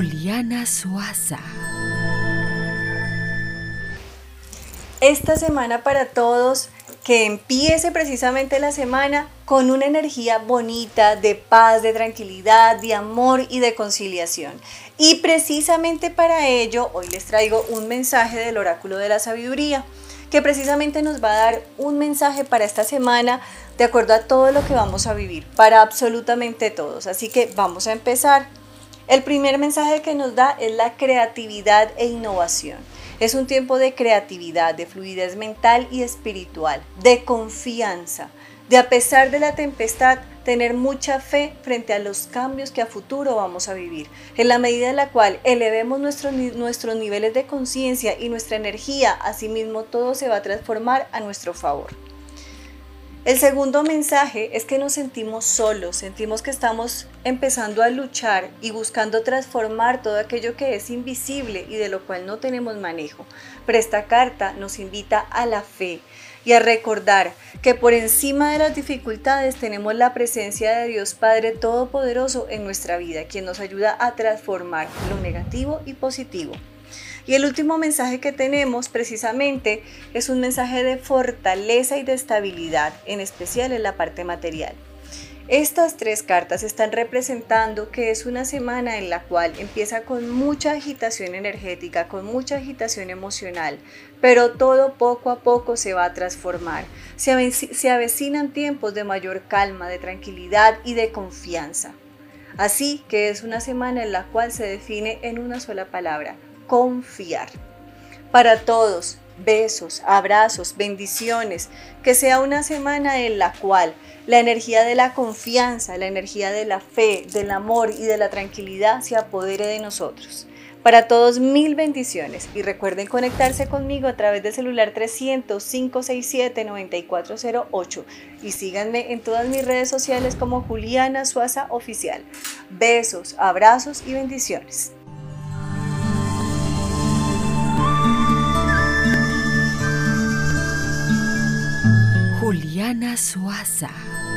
Juliana Suaza. Esta semana para todos, que empiece precisamente la semana con una energía bonita, de paz, de tranquilidad, de amor y de conciliación. Y precisamente para ello, hoy les traigo un mensaje del oráculo de la sabiduría que precisamente nos va a dar un mensaje para esta semana de acuerdo a todo lo que vamos a vivir, para absolutamente todos. Así que vamos a empezar. El primer mensaje que nos da es la creatividad e innovación. Es un tiempo de creatividad, de fluidez mental y espiritual, de confianza, de a pesar de la tempestad, tener mucha fe frente a los cambios que a futuro vamos a vivir, en la medida en la cual elevemos nuestros, nuestros niveles de conciencia y nuestra energía, asimismo todo se va a transformar a nuestro favor. El segundo mensaje es que nos sentimos solos, sentimos que estamos empezando a luchar y buscando transformar todo aquello que es invisible y de lo cual no tenemos manejo. Pero esta carta nos invita a la fe y a recordar que por encima de las dificultades tenemos la presencia de Dios Padre Todopoderoso en nuestra vida, quien nos ayuda a transformar lo negativo y positivo. Y el último mensaje que tenemos precisamente es un mensaje de fortaleza y de estabilidad, en especial en la parte material. Estas tres cartas están representando que es una semana en la cual empieza con mucha agitación energética, con mucha agitación emocional, pero todo poco a poco se va a transformar. Se, avecinan tiempos de mayor calma, de tranquilidad y de confianza. Así que es una semana en la cual se define en una sola palabra, confiar. Para todos, besos, abrazos, bendiciones, que sea una semana en la cual la energía de la confianza, la energía de la fe, del amor y de la tranquilidad se apodere de nosotros. Para todos, mil bendiciones y recuerden conectarse conmigo a través del celular 300-567-9408 y síganme en todas mis redes sociales como Juliana Suaza Oficial. Besos, abrazos y bendiciones. Juliana Suaza.